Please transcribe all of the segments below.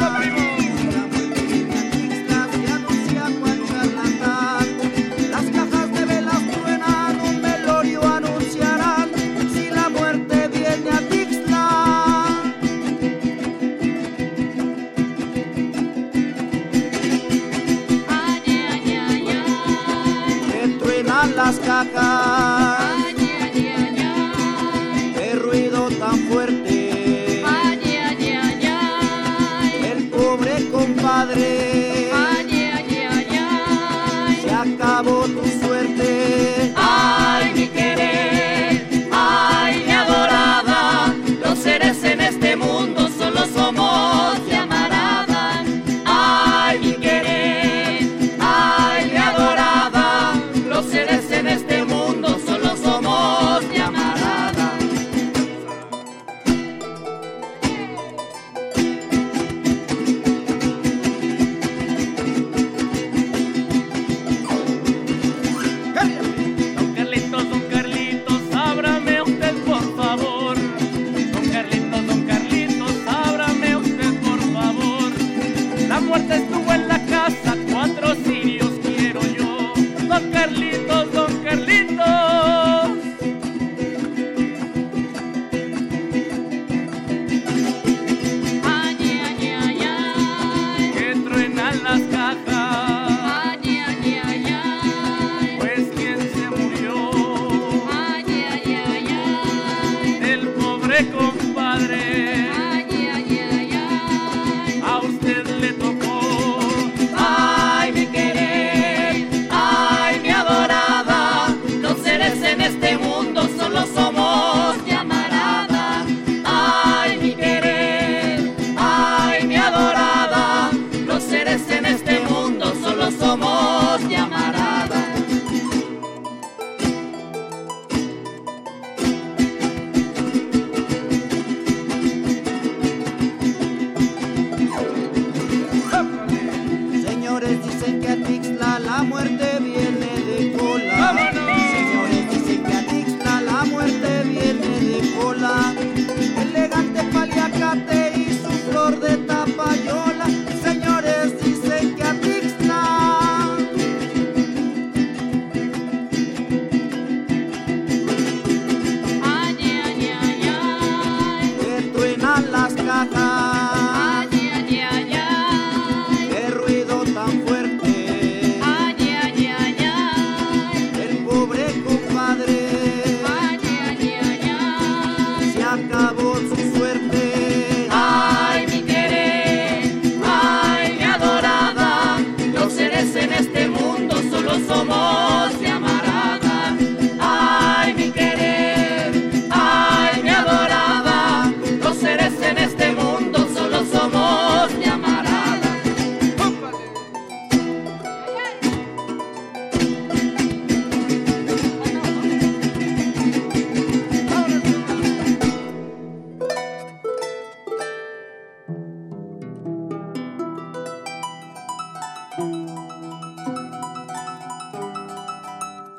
Este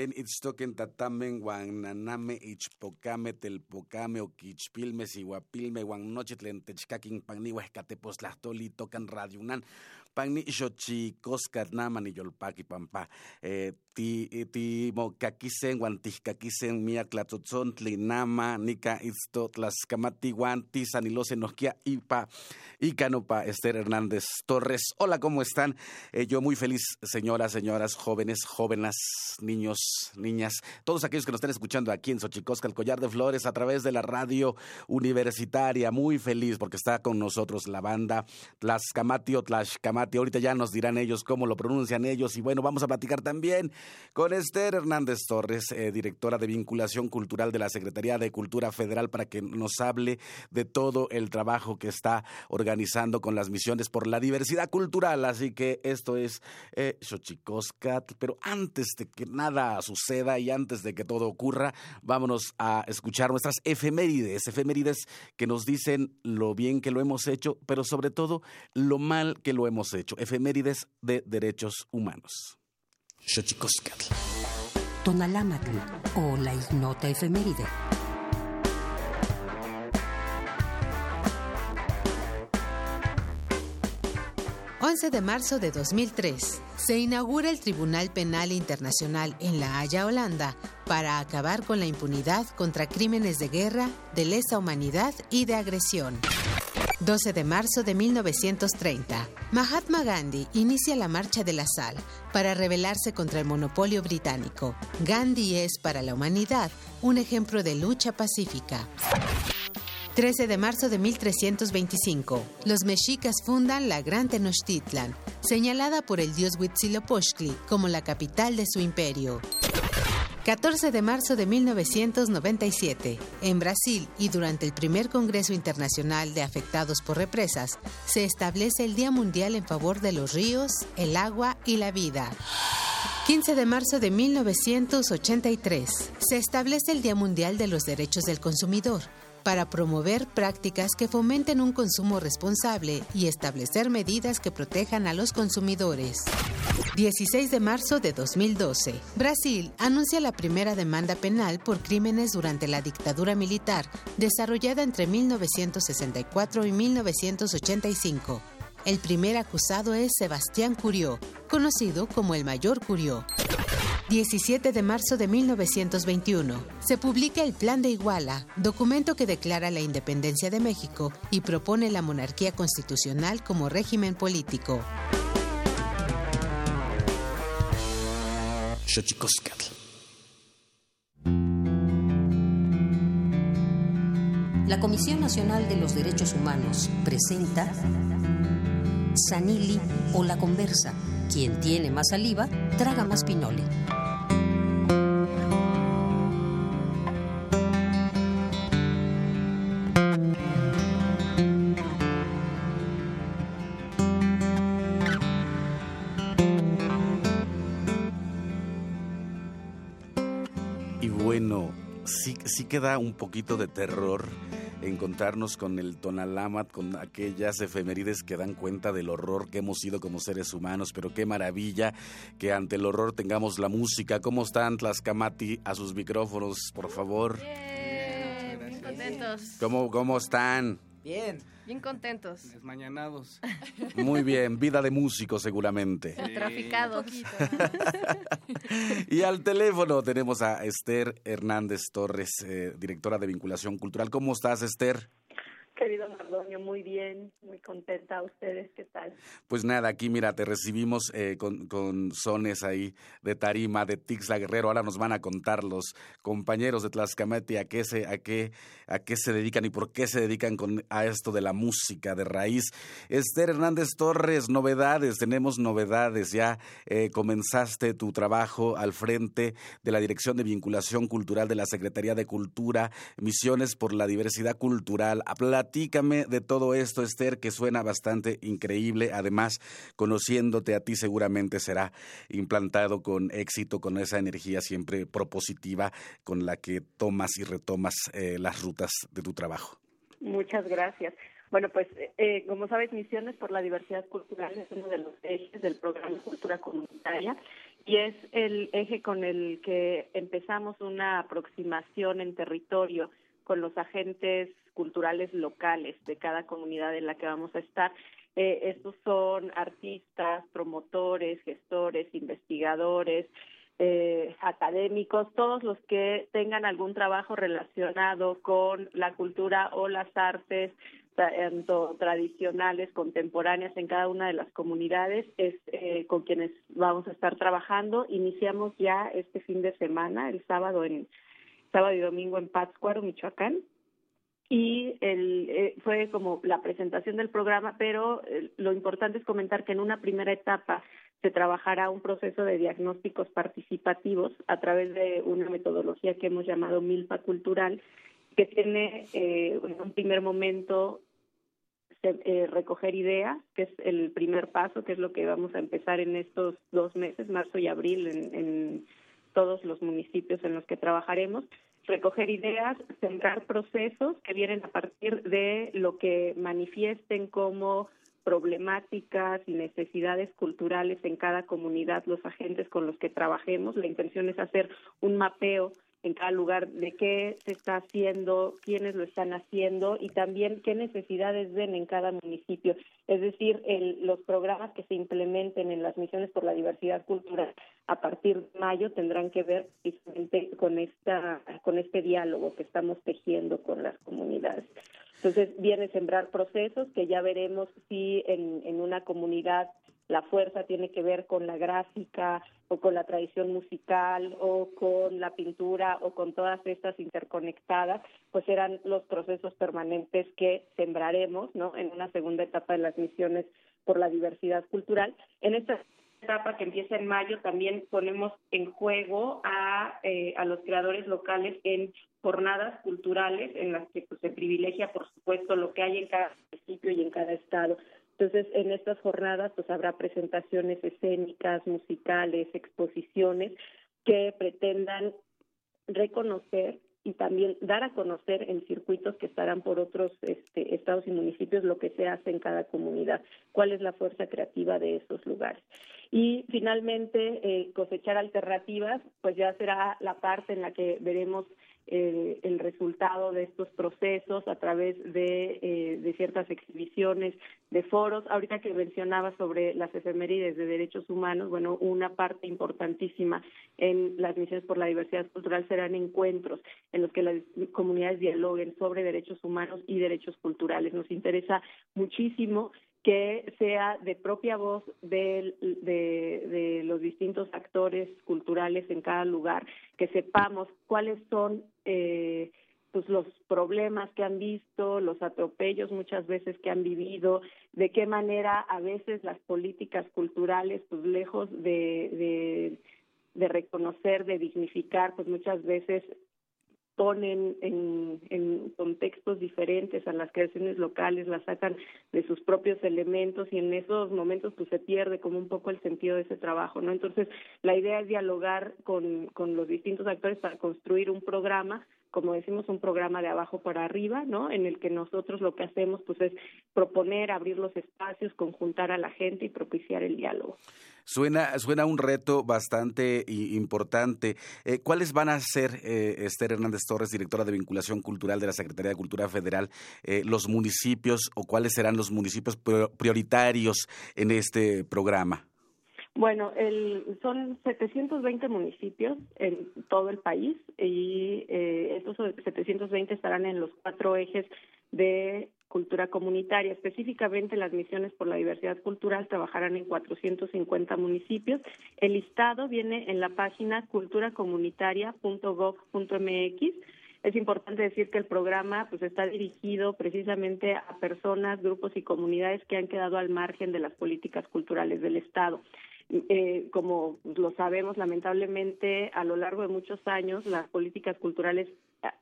Ken itztoken tatamen wan naname ichpokame telpokame okichpilme sihuapilme wan noche tlen techkakin panni huehkateposlahtoli tokan radio unan panni xochikoscatnaman iyolpaki pampa eh, ti ti tlatotzontli nama nika itzto tlaskamati wan tisanilose nohkia ipa Esther Hernández Torres. Hola, ¿cómo están? Eh, yo muy feliz, señoras, señoras, jóvenes, jóvenes, niños, niñas, todos aquellos que nos están escuchando aquí en Xochicosca, el Collar de Flores, a través de la radio universitaria. Muy feliz porque está con nosotros la banda Tlaxcamati o Tlaxcamati. Ahorita ya nos dirán ellos cómo lo pronuncian ellos. Y bueno, vamos a platicar también con Esther Hernández Torres, eh, directora de vinculación cultural de la Secretaría de Cultura Federal, para que nos hable de todo el trabajo que está organizando con las misiones por la diversidad cultural. Así que esto es eh, Xochicoscat. Pero antes de que nada suceda y antes de que todo ocurra, vámonos a escuchar nuestras efemérides. Efemérides que nos dicen lo bien que lo hemos hecho, pero sobre todo lo mal que lo hemos hecho. Efemérides de derechos humanos. Xochicoscat. Tonalámatl o la ignota efeméride. 11 de marzo de 2003, se inaugura el Tribunal Penal Internacional en La Haya, Holanda, para acabar con la impunidad contra crímenes de guerra, de lesa humanidad y de agresión. 12 de marzo de 1930, Mahatma Gandhi inicia la Marcha de la Sal para rebelarse contra el monopolio británico. Gandhi es para la humanidad un ejemplo de lucha pacífica. 13 de marzo de 1325, los mexicas fundan la Gran Tenochtitlan, señalada por el dios Huitzilopochtli como la capital de su imperio. 14 de marzo de 1997, en Brasil y durante el primer Congreso Internacional de Afectados por Represas, se establece el Día Mundial en favor de los ríos, el agua y la vida. 15 de marzo de 1983, se establece el Día Mundial de los Derechos del Consumidor para promover prácticas que fomenten un consumo responsable y establecer medidas que protejan a los consumidores. 16 de marzo de 2012. Brasil anuncia la primera demanda penal por crímenes durante la dictadura militar, desarrollada entre 1964 y 1985. El primer acusado es Sebastián Curió, conocido como el Mayor Curió. 17 de marzo de 1921. Se publica el Plan de Iguala, documento que declara la independencia de México y propone la monarquía constitucional como régimen político. La Comisión Nacional de los Derechos Humanos presenta Sanili o La Conversa. Quien tiene más saliva, traga más pinole. Sí queda un poquito de terror encontrarnos con el Tonalamat, con aquellas efemérides que dan cuenta del horror que hemos sido como seres humanos, pero qué maravilla que ante el horror tengamos la música. ¿Cómo están Tlaxcamati a sus micrófonos, por favor? Bien, contentos. ¿Cómo, ¿Cómo están? Bien. Bien contentos. Desmañanados. Muy bien, vida de músico seguramente. Traficado. y al teléfono tenemos a Esther Hernández Torres, eh, directora de vinculación cultural. ¿Cómo estás, Esther? Querido Mardonio, muy bien, muy contenta. ¿Ustedes qué tal? Pues nada, aquí mira, te recibimos eh, con, con, sones ahí de tarima, de Tixla Guerrero. Ahora nos van a contar los compañeros de Tlaxcamati a qué se, a qué, a qué se dedican y por qué se dedican con, a esto de la música de raíz. Esther Hernández Torres, novedades, tenemos novedades. Ya eh, comenzaste tu trabajo al frente de la Dirección de Vinculación Cultural de la Secretaría de Cultura, Misiones por la Diversidad Cultural. Platícame de todo esto, Esther, que suena bastante increíble. Además, conociéndote a ti seguramente será implantado con éxito, con esa energía siempre propositiva con la que tomas y retomas eh, las rutas de tu trabajo. Muchas gracias. Bueno, pues eh, como sabes, Misiones por la Diversidad Cultural es uno de los ejes del programa Cultura Comunitaria y es el eje con el que empezamos una aproximación en territorio con los agentes culturales locales de cada comunidad en la que vamos a estar. Eh, estos son artistas, promotores, gestores, investigadores, eh, académicos, todos los que tengan algún trabajo relacionado con la cultura o las artes, tanto tradicionales, contemporáneas en cada una de las comunidades, es eh, con quienes vamos a estar trabajando. Iniciamos ya este fin de semana, el sábado en sábado y domingo en Pátzcuaro, Michoacán. Y el, eh, fue como la presentación del programa, pero eh, lo importante es comentar que en una primera etapa se trabajará un proceso de diagnósticos participativos a través de una metodología que hemos llamado MILPA Cultural, que tiene eh, en un primer momento eh, recoger ideas, que es el primer paso, que es lo que vamos a empezar en estos dos meses, marzo y abril, en todos los municipios en los que trabajaremos, recoger ideas, centrar procesos que vienen a partir de lo que manifiesten como problemáticas y necesidades culturales en cada comunidad, los agentes con los que trabajemos. La intención es hacer un mapeo en cada lugar de qué se está haciendo, quiénes lo están haciendo y también qué necesidades ven en cada municipio. Es decir, el, los programas que se implementen en las misiones por la diversidad cultural a partir de mayo tendrán que ver precisamente con esta con este diálogo que estamos tejiendo con las comunidades. Entonces viene sembrar procesos que ya veremos si en, en una comunidad la fuerza tiene que ver con la gráfica o con la tradición musical o con la pintura o con todas estas interconectadas, pues serán los procesos permanentes que sembraremos, ¿no? En una segunda etapa de las misiones por la diversidad cultural. En esta etapa que empieza en mayo también ponemos en juego a, eh, a los creadores locales en jornadas culturales en las que pues, se privilegia, por supuesto, lo que hay en cada municipio y en cada estado. Entonces, en estas jornadas pues habrá presentaciones escénicas, musicales, exposiciones que pretendan reconocer y también dar a conocer en circuitos que estarán por otros este, estados y municipios lo que se hace en cada comunidad, cuál es la fuerza creativa de esos lugares. Y finalmente, eh, cosechar alternativas, pues ya será la parte en la que veremos eh, el resultado de estos procesos a través de, eh, de ciertas exhibiciones, de foros. Ahorita que mencionaba sobre las efemérides de derechos humanos, bueno, una parte importantísima en las misiones por la diversidad cultural serán encuentros en los que las comunidades dialoguen sobre derechos humanos y derechos culturales. Nos interesa muchísimo que sea de propia voz de, de, de, los distintos actores culturales en cada lugar, que sepamos cuáles son eh, pues los problemas que han visto, los atropellos muchas veces que han vivido, de qué manera a veces las políticas culturales, pues lejos de, de, de reconocer, de dignificar, pues muchas veces ponen en, contextos diferentes a las creaciones locales, las sacan de sus propios elementos y en esos momentos pues se pierde como un poco el sentido de ese trabajo, ¿no? Entonces la idea es dialogar con, con los distintos actores para construir un programa como decimos, un programa de abajo para arriba, ¿no? En el que nosotros lo que hacemos, pues, es proponer, abrir los espacios, conjuntar a la gente y propiciar el diálogo. Suena, suena un reto bastante importante. Eh, ¿Cuáles van a ser, eh, Esther Hernández Torres, directora de vinculación cultural de la Secretaría de Cultura Federal, eh, los municipios o cuáles serán los municipios prioritarios en este programa? Bueno, el, son 720 municipios en todo el país y eh, estos 720 estarán en los cuatro ejes de cultura comunitaria. Específicamente las misiones por la diversidad cultural trabajarán en 450 municipios. El listado viene en la página culturacomunitaria.gov.mx. Es importante decir que el programa pues está dirigido precisamente a personas, grupos y comunidades que han quedado al margen de las políticas culturales del Estado. Eh, como lo sabemos, lamentablemente, a lo largo de muchos años, las políticas culturales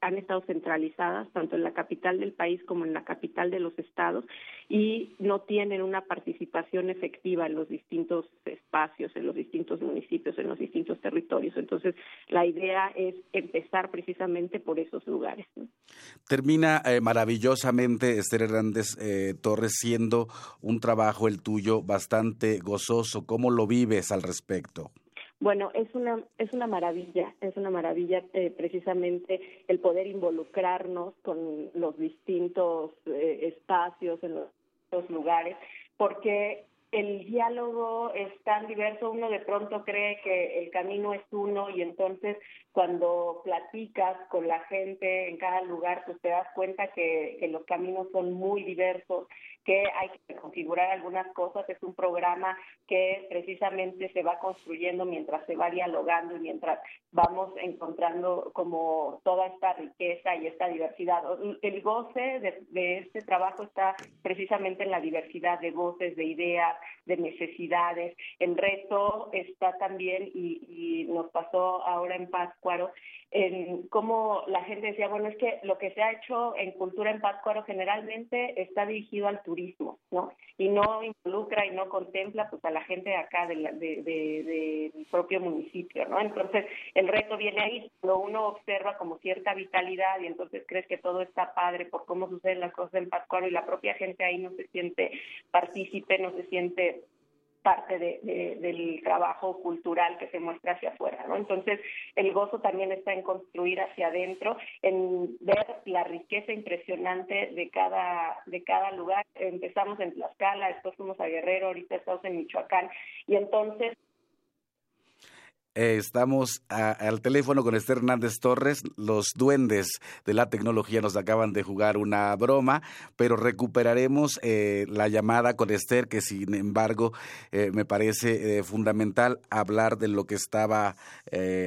han estado centralizadas tanto en la capital del país como en la capital de los estados y no tienen una participación efectiva en los distintos espacios, en los distintos municipios, en los distintos territorios. Entonces, la idea es empezar precisamente por esos lugares. Termina eh, maravillosamente Esther Hernández eh, Torres siendo un trabajo el tuyo bastante gozoso. ¿Cómo lo vives al respecto? Bueno, es una es una maravilla, es una maravilla eh, precisamente el poder involucrarnos con los distintos eh, espacios en los lugares, porque el diálogo es tan diverso, uno de pronto cree que el camino es uno y entonces cuando platicas con la gente en cada lugar, pues te das cuenta que, que los caminos son muy diversos que hay que configurar algunas cosas. Es un programa que precisamente se va construyendo mientras se va dialogando y mientras vamos encontrando como toda esta riqueza y esta diversidad. El goce de, este trabajo está precisamente en la diversidad de voces, de ideas, de necesidades. El reto está también, y, y nos pasó ahora en Páscuaro, en cómo la gente decía, bueno, es que lo que se ha hecho en cultura en Pátzcuaro generalmente está dirigido al turismo, ¿no? Y no involucra y no contempla pues a la gente de acá, del de, de, propio municipio, ¿no? Entonces, el reto viene ahí, cuando uno observa como cierta vitalidad y entonces crees que todo está padre por cómo suceden las cosas en Pátzcuaro y la propia gente ahí no se siente partícipe, no se siente parte de, del trabajo cultural que se muestra hacia afuera, ¿no? Entonces, el gozo también está en construir hacia adentro, en ver la riqueza impresionante de cada de cada lugar. Empezamos en Tlaxcala, después fuimos a Guerrero, ahorita estamos en Michoacán y entonces eh, estamos al teléfono con Esther Hernández Torres. Los duendes de la tecnología nos acaban de jugar una broma, pero recuperaremos eh, la llamada con Esther, que sin embargo eh, me parece fundamental hablar de lo que estaba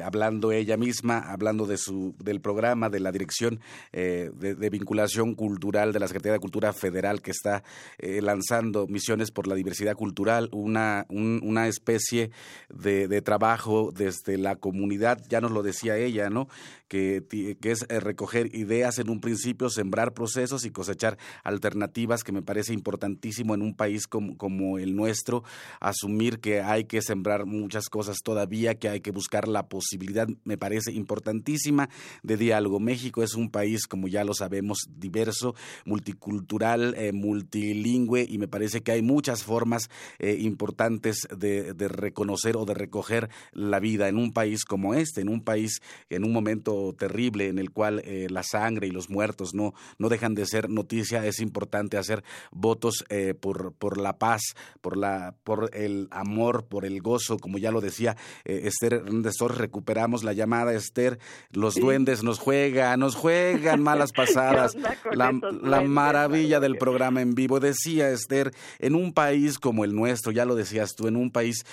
hablando ella misma, hablando de su del programa de la Dirección de, Vinculación Cultural de la Secretaría de Cultura Federal que está lanzando Misiones por la Diversidad Cultural, una, una especie de, de trabajo desde la comunidad, ya nos lo decía ella, ¿no? Que, que es eh, recoger ideas en un principio, sembrar procesos y cosechar alternativas, que me parece importantísimo en un país como, como el nuestro, asumir que hay que sembrar muchas cosas todavía, que hay que buscar la posibilidad, me parece importantísima, de diálogo. México es un país, como ya lo sabemos, diverso, multicultural, eh, multilingüe, y me parece que hay muchas formas eh, importantes de, de reconocer o de recoger la vida en un país como este, en un país en un momento terrible en el cual eh, la sangre y los muertos no, no dejan de ser noticia, es importante hacer votos eh, por, por la paz, por, la, por el amor, por el gozo, como ya lo decía eh, Esther Hernández recuperamos la llamada Esther, los duendes nos juegan, nos juegan malas pasadas, la, la maravilla del programa en vivo, decía Esther, en un país como el nuestro, ya lo decías tú, en un país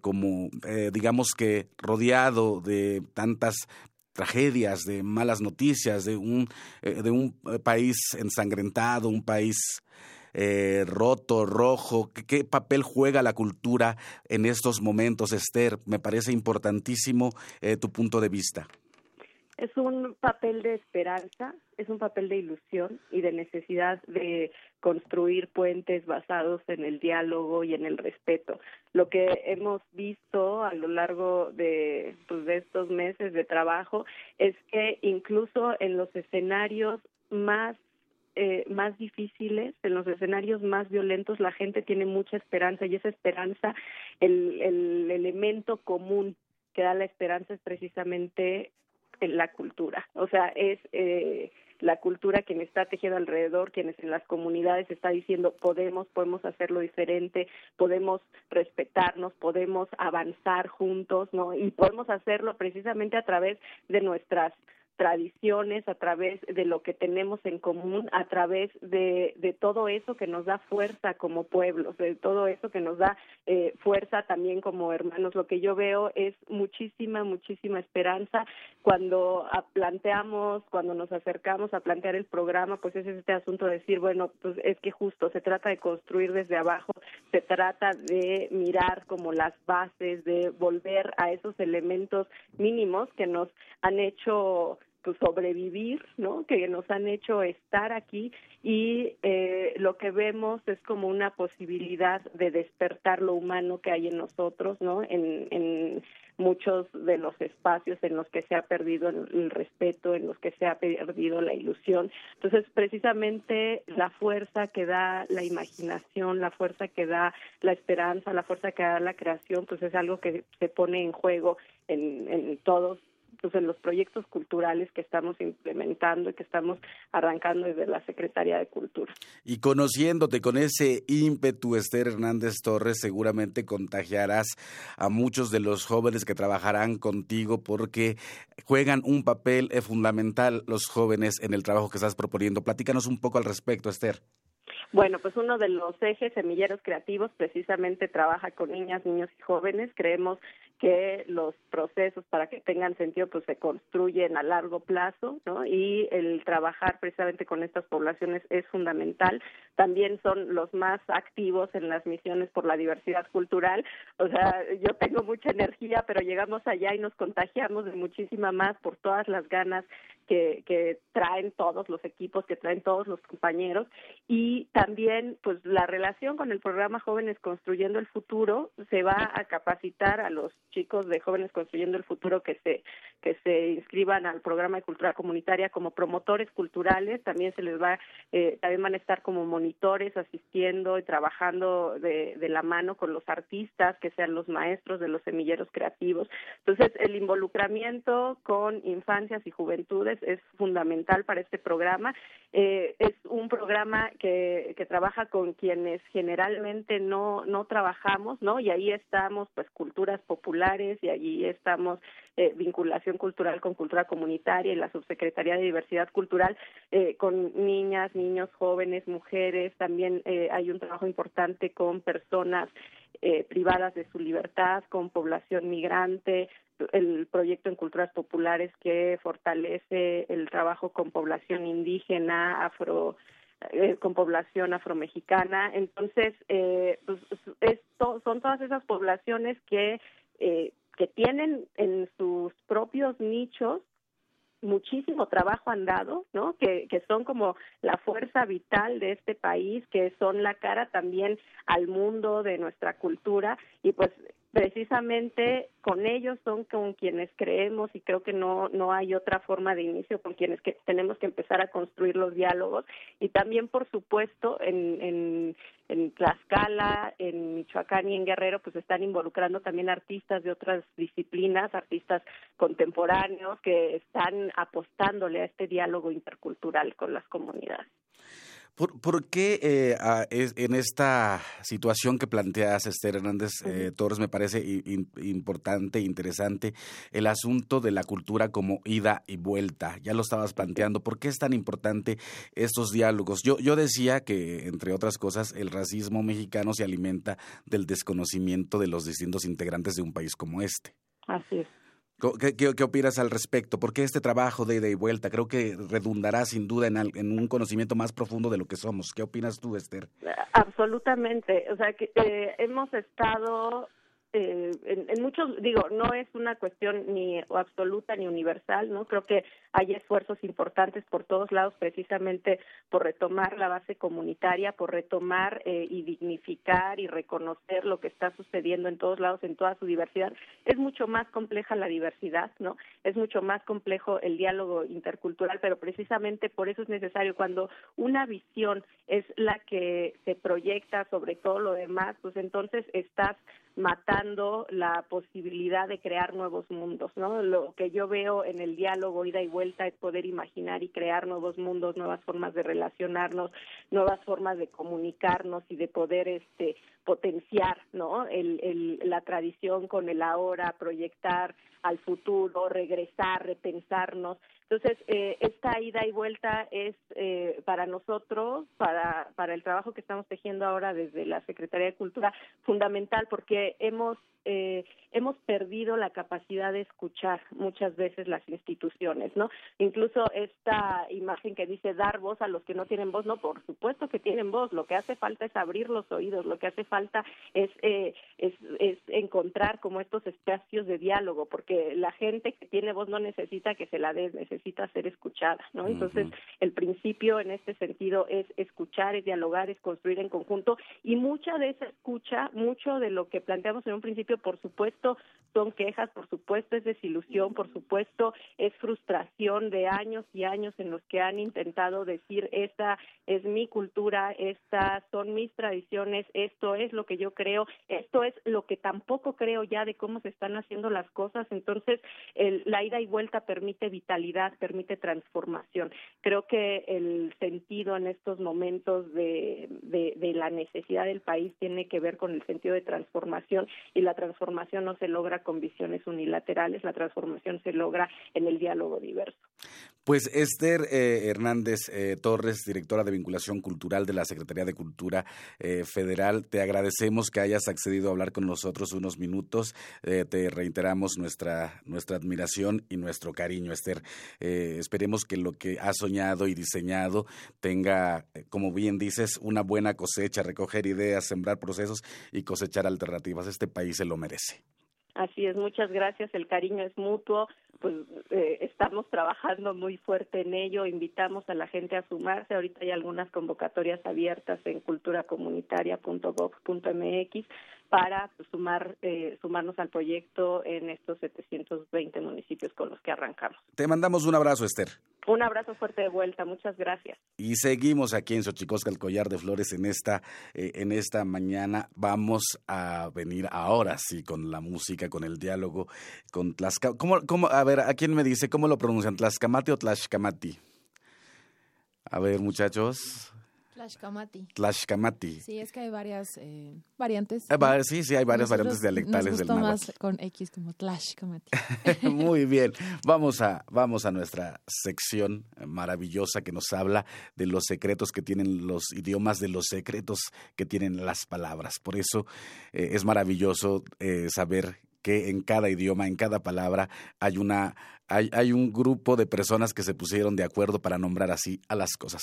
como, digamos que rodeado de tantas tragedias, de malas noticias, de un, eh, de un eh, país ensangrentado, un país eh, roto, rojo. ¿Qué, papel juega la cultura en estos momentos, Esther? Me parece importantísimo tu punto de vista. Es un papel de esperanza, es un papel de ilusión y de necesidad de construir puentes basados en el diálogo y en el respeto. Lo que hemos visto a lo largo de, pues, de estos meses de trabajo es que incluso en los escenarios más eh, más difíciles, en los escenarios más violentos, la gente tiene mucha esperanza y esa esperanza, el, el elemento común que da la esperanza es precisamente en la cultura. O sea, es eh, la cultura quien está tejiendo alrededor, quienes en las comunidades está diciendo podemos, podemos hacerlo diferente, podemos respetarnos, podemos avanzar juntos, ¿no? Y podemos hacerlo precisamente a través de nuestras tradiciones, a través de lo que tenemos en común, a través de, de todo eso que nos da fuerza como pueblos, de todo eso que nos da eh, fuerza también como hermanos. Lo que yo veo es muchísima, muchísima esperanza cuando planteamos, cuando nos acercamos a plantear el programa, pues es este asunto de decir, bueno, pues es que justo se trata de construir desde abajo, se trata de mirar como las bases, de volver a esos elementos mínimos que nos han hecho pues, sobrevivir, ¿no? Que nos han hecho estar aquí y eh, lo que vemos es como una posibilidad de despertar lo humano que hay en nosotros, ¿no? En, en muchos de los espacios en los que se ha perdido el, respeto, en los que se ha perdido la ilusión. Entonces, precisamente la fuerza que da la imaginación, la fuerza que da la esperanza, la fuerza que da la creación, pues es algo que se pone en juego en, en todos pues, en los proyectos culturales que estamos implementando y que estamos arrancando desde la Secretaría de Cultura. Y conociéndote con ese ímpetu, Esther Hernández Torres, seguramente contagiarás a muchos de los jóvenes que trabajarán contigo porque juegan un papel eh, fundamental los jóvenes en el trabajo que estás proponiendo. Platícanos un poco al respecto, Esther. Bueno, pues uno de los ejes semilleros creativos precisamente trabaja con niñas, niños y jóvenes. Creemos que los procesos para que tengan sentido pues se construyen a largo plazo, ¿no? Y el trabajar precisamente con estas poblaciones es fundamental. También son los más activos en las misiones por la diversidad cultural. O sea, yo tengo mucha energía, pero llegamos allá y nos contagiamos de muchísima más por todas las ganas que, traen todos los equipos, que traen todos los compañeros y también pues la relación con el programa Jóvenes Construyendo el Futuro se va a capacitar a los chicos de Jóvenes Construyendo el Futuro que se que se inscriban al programa de cultura comunitaria como promotores culturales, también se les va eh, también van a estar como monitores asistiendo y trabajando de, de la mano con los artistas que sean los maestros de los semilleros creativos. Entonces, el involucramiento con infancias y juventudes es fundamental para este programa. Eh, es un programa que, que trabaja con quienes generalmente no, no trabajamos, ¿no? Y ahí estamos, pues, culturas populares y allí estamos eh, vinculación cultural con cultura comunitaria y la Subsecretaría de Diversidad Cultural eh, con niñas, niños, jóvenes, mujeres. También eh, hay un trabajo importante con personas eh, privadas de su libertad, con población migrante, el proyecto en culturas populares que fortalece el trabajo con población indígena, afro, eh, con población afromexicana. Entonces, eh, pues, esto, son todas esas poblaciones que, eh, que tienen en sus propios nichos muchísimo trabajo andado, ¿no? Que, que son como la fuerza vital de este país, que son la cara también al mundo de nuestra cultura y pues precisamente con ellos son con quienes creemos y creo que no no hay otra forma de inicio con quienes que tenemos que empezar a construir los diálogos y también por supuesto en en en Tlaxcala, en Michoacán y en Guerrero pues están involucrando también artistas de otras disciplinas, artistas contemporáneos que están apostándole a este diálogo intercultural con las comunidades. ¿Por, por qué eh, a, es, en esta situación que planteas, Esther Hernández eh, Torres, me parece in, importante, interesante, el asunto de la cultura como ida y vuelta? Ya lo estabas planteando. ¿Por qué es tan importante estos diálogos? Yo, yo decía que, entre otras cosas, el racismo mexicano se alimenta del desconocimiento de los distintos integrantes de un país como este. Así es. ¿Qué, qué, qué opinas al respecto? Porque este trabajo de ida y vuelta creo que redundará sin duda en, en, un conocimiento más profundo de lo que somos. ¿Qué opinas tú, Esther? Absolutamente. O sea, que eh, hemos estado eh, en, en, muchos, digo, no es una cuestión ni absoluta ni universal, ¿no? Creo que hay esfuerzos importantes por todos lados precisamente por retomar la base comunitaria, por retomar eh, y dignificar y reconocer lo que está sucediendo en todos lados, en toda su diversidad. Es mucho más compleja la diversidad, ¿no? Es mucho más complejo el diálogo intercultural, pero precisamente por eso es necesario cuando una visión es la que se proyecta sobre todo lo demás, pues entonces estás matando la posibilidad de crear nuevos mundos, ¿no? Lo que yo veo en el diálogo ida y vuelta es poder imaginar y crear nuevos mundos, nuevas formas de relacionarnos, nuevas formas de comunicarnos y de poder este potenciar, ¿no? El, el, la tradición con el ahora, proyectar al futuro, regresar, repensarnos. Entonces, eh, esta ida y vuelta es eh, para nosotros, para, para el trabajo que estamos tejiendo ahora desde la Secretaría de Cultura, fundamental porque hemos eh, hemos perdido la capacidad de escuchar muchas veces las instituciones, ¿no? Incluso esta imagen que dice dar voz a los que no tienen voz, no, por supuesto que tienen voz, lo que hace falta es abrir los oídos, lo que hace falta es, eh, es, es encontrar como estos espacios de diálogo, porque la gente que tiene voz no necesita que se la dé, necesita ser escuchada, ¿no? Entonces, el principio en este sentido es escuchar, es dialogar, es construir en conjunto, y mucha de esa escucha, mucho de lo que planteamos en un principio por supuesto, son quejas, por supuesto, es desilusión, por supuesto, es frustración de años y años en los que han intentado decir, esta es mi cultura, estas son mis tradiciones, esto es lo que yo creo, esto es lo que tampoco creo ya de cómo se están haciendo las cosas. Entonces, el, la ida y vuelta permite vitalidad, permite transformación. Creo que el sentido en estos momentos de, la necesidad del país tiene que ver con el sentido de transformación y la transformación no se logra con visiones unilaterales, la transformación se logra en el diálogo diverso. Pues Esther eh, Hernández eh, Torres, directora de vinculación cultural de la Secretaría de Cultura eh, Federal, te agradecemos que hayas accedido a hablar con nosotros unos minutos. te reiteramos nuestra, nuestra admiración y nuestro cariño, Esther. esperemos que lo que has soñado y diseñado tenga, como bien dices, una buena cosecha, recoger ideas, sembrar procesos y cosechar alternativas. Este país lo merece. Así es, muchas gracias. El cariño es mutuo. Pues eh, estamos trabajando muy fuerte en ello. Invitamos a la gente a sumarse. Ahorita hay algunas convocatorias abiertas en culturacomunitaria.gov.mx para pues, sumar eh, sumarnos al proyecto en estos 720 municipios con los que arrancamos. Te mandamos un abrazo, Esther. Un abrazo fuerte de vuelta, muchas gracias. Y seguimos aquí en Xochicosca, el collar de flores, en esta, eh, en esta mañana. Vamos a venir ahora sí con la música, con el diálogo, con Tlaxcamati. ¿Cómo, cómo, a ver, ¿a quién me dice cómo lo pronuncian? ¿Tlaxcamati o Tlaxcamati? A ver, muchachos. Tlashkamati. Sí, es que hay varias eh, variantes. Eh, sí, sí, hay varias variantes dialectales nos del náhuatl. más con X como Tlashkamati. Muy bien. Vamos a, vamos a nuestra sección maravillosa que nos habla de los secretos que tienen los idiomas, de los secretos que tienen las palabras. Por eso eh, es maravilloso eh, saber que en cada idioma, en cada palabra, hay una hay, hay un grupo de personas que se pusieron de acuerdo para nombrar así a las cosas.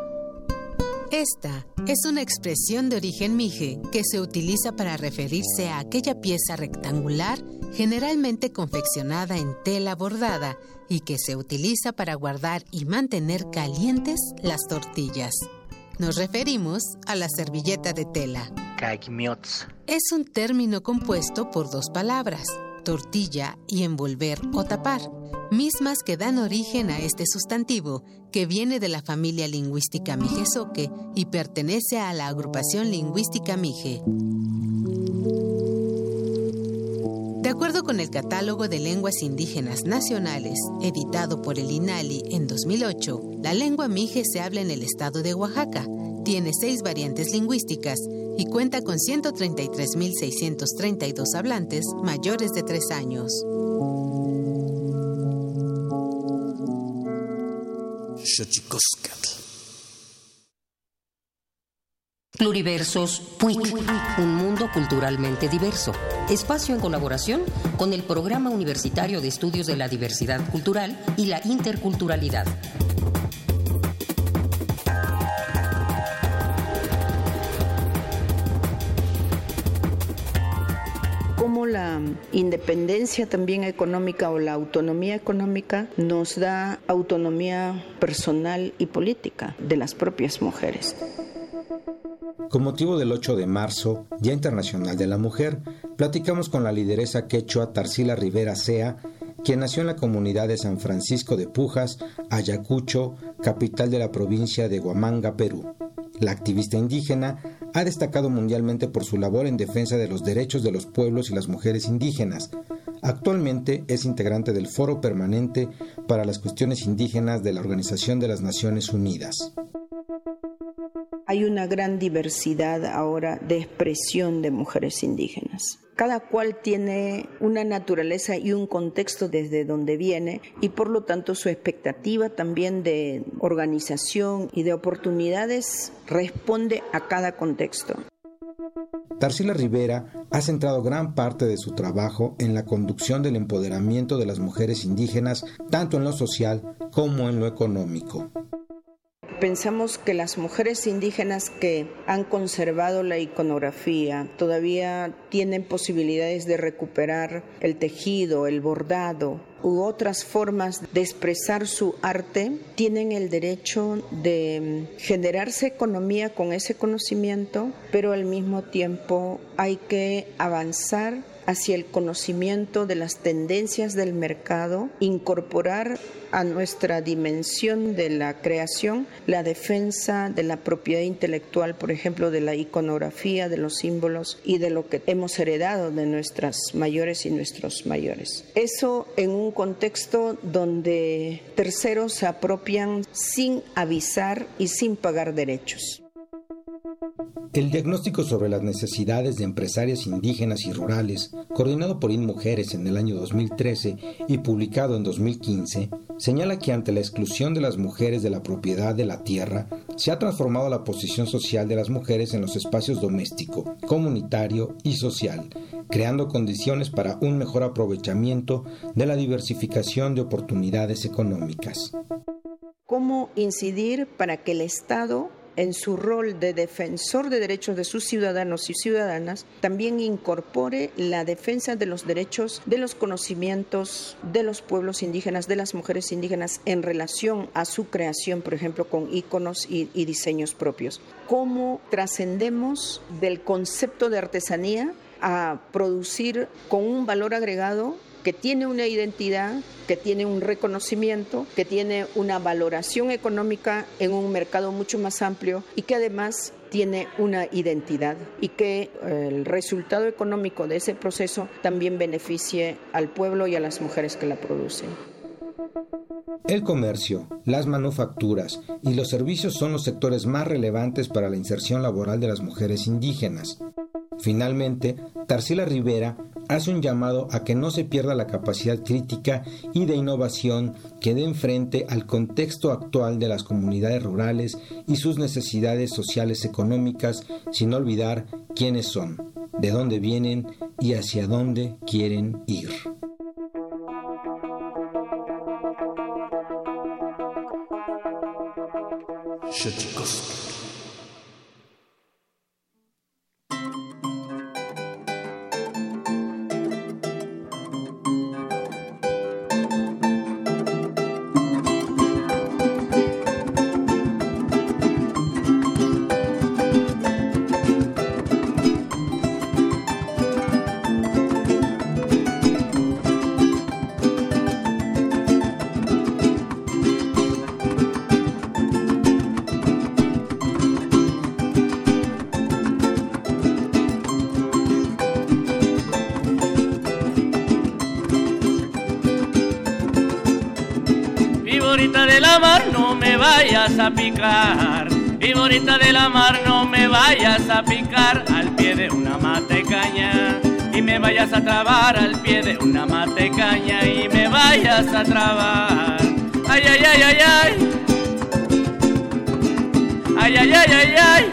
Esta es una expresión de origen mije que se utiliza para referirse a aquella pieza rectangular generalmente confeccionada en tela bordada y que se utiliza para guardar y mantener calientes las tortillas. Nos referimos a la servilleta de tela. Es un término compuesto por dos palabras, tortilla y envolver o tapar, mismas que dan origen a este sustantivo, que viene de la familia lingüística mijesoque y pertenece a la agrupación lingüística mije. De acuerdo con el Catálogo de Lenguas Indígenas Nacionales, editado por el INALI en 2008, la lengua mije se habla en el estado de Oaxaca, tiene seis variantes lingüísticas y cuenta con 133.632 hablantes mayores de tres años. Pluriversos PUIC, un mundo culturalmente diverso. Espacio en colaboración con el Programa Universitario de Estudios de la Diversidad Cultural y la Interculturalidad. La independencia también económica o la autonomía económica nos da autonomía personal y política de las propias mujeres. Con motivo del 8 de marzo, Día Internacional de la Mujer, platicamos con la lideresa quechua Tarsila Rivera Sea, quien nació en la comunidad de San Francisco de Pujas, Ayacucho, capital de la provincia de Huamanga, Perú. La activista indígena ha destacado mundialmente por su labor en defensa de los derechos de los pueblos y las mujeres indígenas. Actualmente es integrante del Foro Permanente para las Cuestiones Indígenas de la Organización de las Naciones Unidas. Hay una gran diversidad ahora de expresión de mujeres indígenas. Cada cual tiene una naturaleza y un contexto desde donde viene y por lo tanto su expectativa también de organización y de oportunidades responde a cada contexto. Tarsila Rivera ha centrado gran parte de su trabajo en la conducción del empoderamiento de las mujeres indígenas, tanto en lo social como en lo económico. Pensamos que las mujeres indígenas que han conservado la iconografía todavía tienen posibilidades de recuperar el tejido, el bordado, u otras formas de expresar su arte, tienen el derecho de generarse economía con ese conocimiento, pero al mismo tiempo hay que avanzar hacia el conocimiento de las tendencias del mercado, incorporar a nuestra dimensión de la creación la defensa de la propiedad intelectual, por ejemplo, de la iconografía, de los símbolos y de lo que hemos heredado de nuestras mayores y nuestros mayores. Eso en un contexto donde terceros se apropian sin avisar y sin pagar derechos. El diagnóstico sobre las necesidades de empresarias indígenas y rurales, coordinado por InMujeres en el año 2013 y publicado en 2015, señala que ante la exclusión de las mujeres de la propiedad de la tierra, se ha transformado la posición social de las mujeres en los espacios doméstico, comunitario y social, creando condiciones para un mejor aprovechamiento de la diversificación de oportunidades económicas. ¿Cómo incidir para que el Estado en su rol de defensor de derechos de sus ciudadanos y ciudadanas, también incorpore la defensa de los derechos de los conocimientos de los pueblos indígenas, de las mujeres indígenas en relación a su creación, por ejemplo, con iconos y, y diseños propios. ¿Cómo trascendemos del concepto de artesanía a producir con un valor agregado que tiene una identidad, que tiene un reconocimiento, que tiene una valoración económica en un mercado mucho más amplio y que además tiene una identidad y que eh, el resultado económico de ese proceso también beneficie al pueblo y a las mujeres que la producen. El comercio, las manufacturas y los servicios son los sectores más relevantes para la inserción laboral de las mujeres indígenas. Finalmente, Tarsila Rivera hace un llamado a que no se pierda la capacidad crítica y de innovación que den frente al contexto actual de las comunidades rurales y sus necesidades sociales económicas, sin olvidar quiénes son, de dónde vienen y hacia dónde quieren ir. A picar. Mi bonita de la mar, no me vayas a picar al pie de una mate caña. Y me vayas a trabar al pie de una mate caña y me vayas a trabar. Ay, ay, ay, ay, ay. Ay, ay, ay, ay, ay.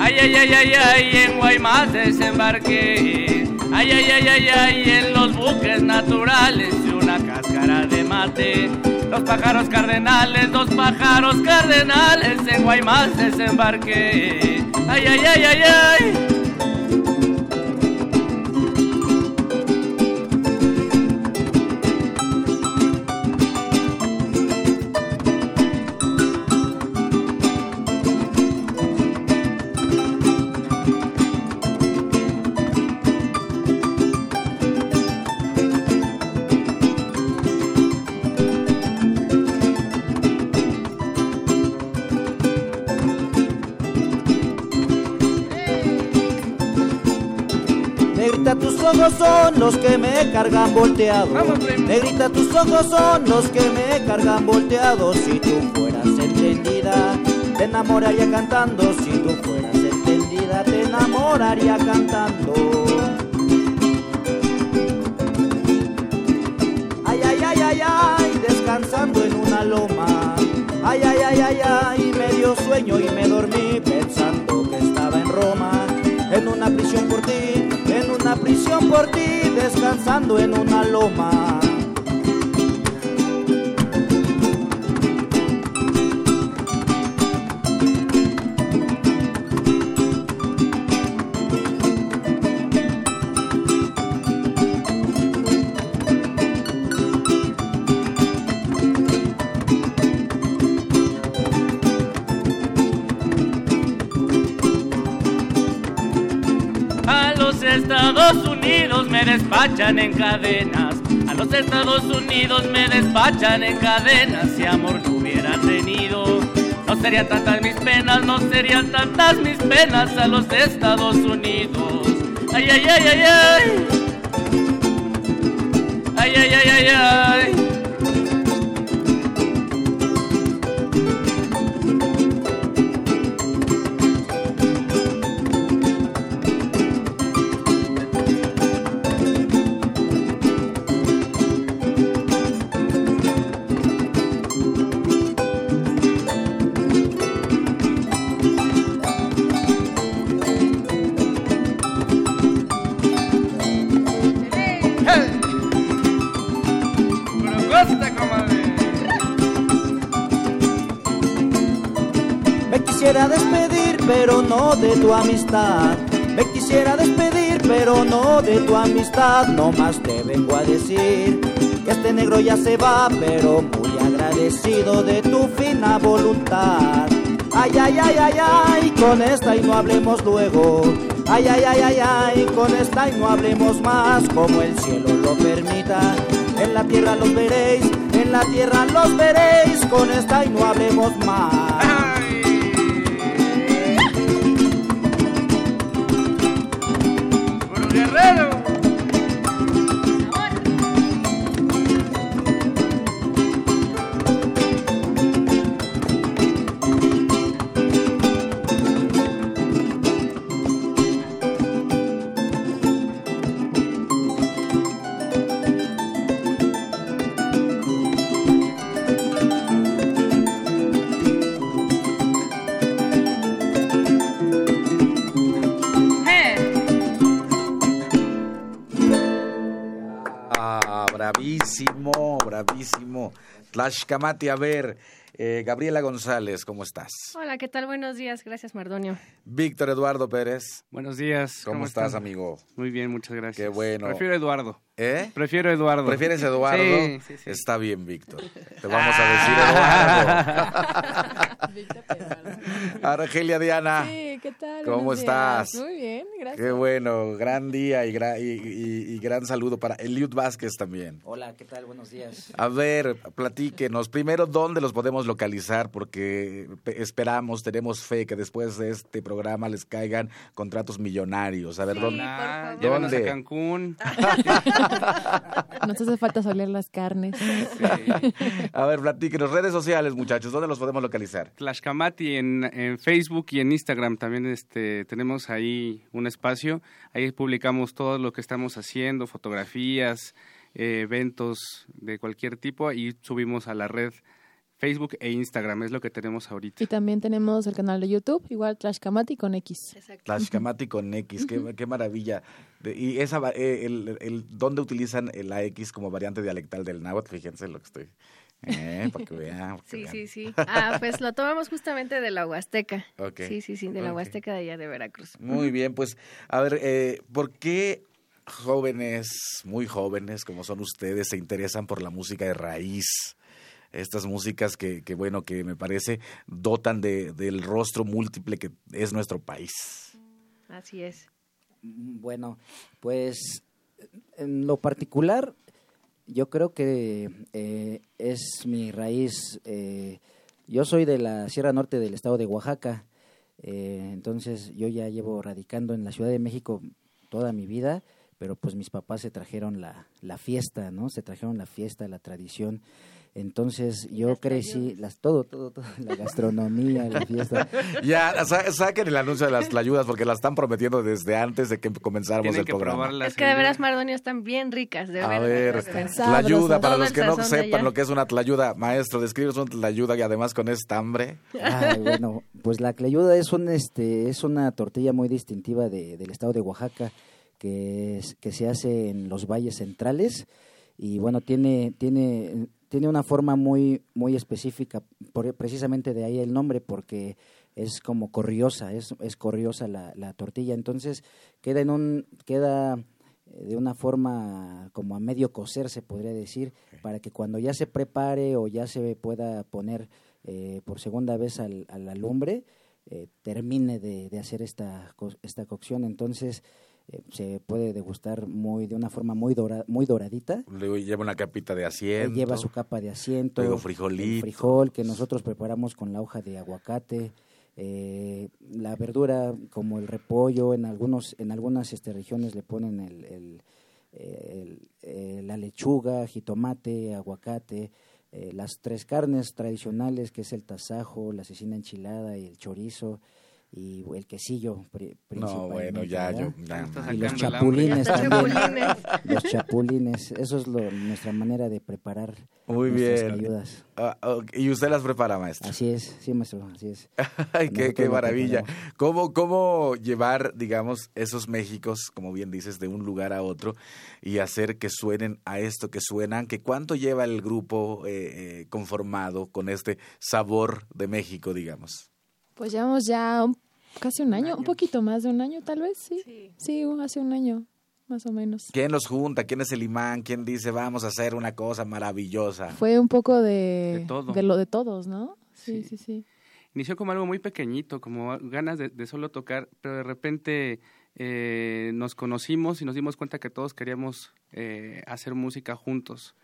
Ay, ay, ay, ay, ay, en Guaymas desembarqué. Ay, ay, ay, ay, ay, en los buques naturales y una cáscara de mate. Los pájaros cardenales, dos pájaros cardenales en Guaymas desembarqué. Ay, ay, ay, ay, ay. Los que me cargan volteado. Negrita, tus ojos son los que me cargan volteado. Si tú fueras entendida, te enamoraría cantando. Si tú fueras entendida, te enamoraría cantando. Ay, ay, ay, ay, ay, descansando en una loma. Ay, ay, ay, ay, ay, me dio sueño y me dormí pensando que estaba en Roma, en una prisión por ti, prisión por ti, descansando en una loma. Me despachan en cadenas. A los Estados Unidos me despachan en cadenas. Si amor no hubiera tenido, no serían tantas mis penas, no serían tantas mis penas a los Estados Unidos. Ay, ay, ay, ay, ay. Ay, ay, ay, ay, ay. De tu amistad. Me quisiera despedir, pero no de tu amistad. No más te vengo a decir que este negro ya se va, pero muy agradecido de tu fina voluntad. Ay, ay, ay, ay, ay, con esta y no hablemos luego. Ay, ay, ay, ay, ay, con esta y no hablemos más, como el cielo lo permita. En la tierra los veréis, en la tierra los veréis, con esta y no hablemos más. Tlashkamati, a ver, eh, Gabriela González, ¿cómo estás? Hola, ¿qué tal? Buenos días. Gracias, Mardonio. Víctor Eduardo Pérez. Buenos días. ¿Cómo, estás, amigo? Muy bien, muchas gracias. Qué bueno. Prefiero Eduardo. ¿Eh? Prefiero Eduardo. ¿Prefieres Eduardo? Sí, sí, sí. Está bien, Víctor. Te vamos a decir Eduardo. Argelia Diana. Sí, ¿qué tal? ¿Cómo estás? días. Muy bien, gracias. Qué bueno, gran día y, gra- y- y- y gran saludo para Eliud Vázquez también. Hola, ¿qué tal? Buenos días. A ver, platíquenos. Primero, ¿dónde los podemos localizar? Porque pe- esperamos, tenemos fe que después de este programa les caigan contratos millonarios. A ver, ¿dónde? Ah, llévanos a ¿Dónde? Cancún. No te hace falta soler las carnes. A ver, platíquenos. Redes sociales, muchachos, ¿dónde los podemos localizar? Tlashkamati en, en Facebook y en Instagram también este, tenemos ahí un espacio. Ahí publicamos todo lo que estamos haciendo, fotografías, eh, eventos de cualquier tipo y subimos a la red Facebook e Instagram. Es lo que tenemos ahorita. Y también tenemos el canal de YouTube, igual Trash Kamati con X. Tlashkamati con X, qué, qué maravilla. De- y esa, va- eh, el, el- ¿dónde utilizan la X como variante dialectal del náhuatl? Fíjense lo que estoy... Eh, para que vean. para que Sí, vean. sí, sí. Ah, pues lo tomamos justamente de la Huasteca. Sí, sí, sí, de la. Huasteca de allá de Veracruz. Muy bien, pues, a ver, eh, ¿por qué jóvenes, muy jóvenes como son ustedes, se interesan por la música de raíz? Estas músicas que, que bueno, que me parece dotan de, del rostro múltiple que es nuestro país. Así es. Bueno, pues en lo particular, yo creo que eh, es mi raíz. eh, yo soy de la Sierra Norte del estado de Oaxaca, eh, entonces yo ya llevo radicando en la Ciudad de México toda mi vida, pero pues mis papás se trajeron la, la fiesta, ¿no? Se trajeron la fiesta, la tradición. Entonces yo crecí, las, todo, todo, todo, la gastronomía, la fiesta. Ya, sa- saquen el anuncio de las tlayudas porque la están prometiendo desde antes de que comenzáramos Tienen el que programa. Es que de veras, Mardonio, están bien ricas, de A ver, de veras. tlayuda, para los que no sepan lo que es una tlayuda, maestro, describes una tlayuda y además con esta hambre. Ay, bueno, pues la clayuda es un este es una tortilla muy distintiva de, del estado de Oaxaca que es- que se hace en los valles centrales y bueno tiene tiene tiene una forma muy muy específica por- precisamente de ahí el nombre porque es como corriosa es es corriosa la, la tortilla. Entonces queda en un queda eh, de una forma como a medio cocer se podría decir para que cuando ya se prepare o ya se pueda poner eh, por segunda vez al, a la lumbre eh, termine de, de hacer esta esta cocción. Entonces eh, se puede degustar muy de una forma muy dora- muy doradita Luego lleva una capita de Eh, asiento. lleva su capa de asiento Luego frijolito. frijol que nosotros preparamos con la hoja de aguacate eh, la verdura como el repollo en algunos en algunas este, regiones le ponen el, el- el- la lechuga jitomate aguacate eh, las tres carnes tradicionales que es el tasajo la cecina enchilada y el chorizo y el quesillo pri- No, bueno, principalmente, ya, yo, ya. Y los chapulines también los chapulines eso es lo- nuestra manera de preparar Muy nuestras bien. clayudas. Ah, ok, Y usted las prepara, maestro. Así es, sí, maestro, así es. Ay, qué, qué maravilla. ¿Cómo, ¿Cómo llevar, digamos, esos Méxicos, como bien dices, de un lugar a otro y hacer que suenen a esto que suenan? ¿Que ¿Cuánto lleva el grupo eh, eh, conformado con este sabor de México, digamos? Pues llevamos ya un- casi un año, un poquito más de un año tal vez, sí. Sí. Sí, un- hace un año, más o menos. ¿Quién los junta? ¿Quién es el imán? ¿Quién dice vamos a hacer una cosa maravillosa? Fue un poco de, De todo. lo de todos, ¿no? Sí, Sí. sí, sí. Inició como algo muy pequeñito, como ganas de, de solo tocar, pero de repente eh, nos conocimos y nos dimos cuenta que todos queríamos eh, hacer música juntos.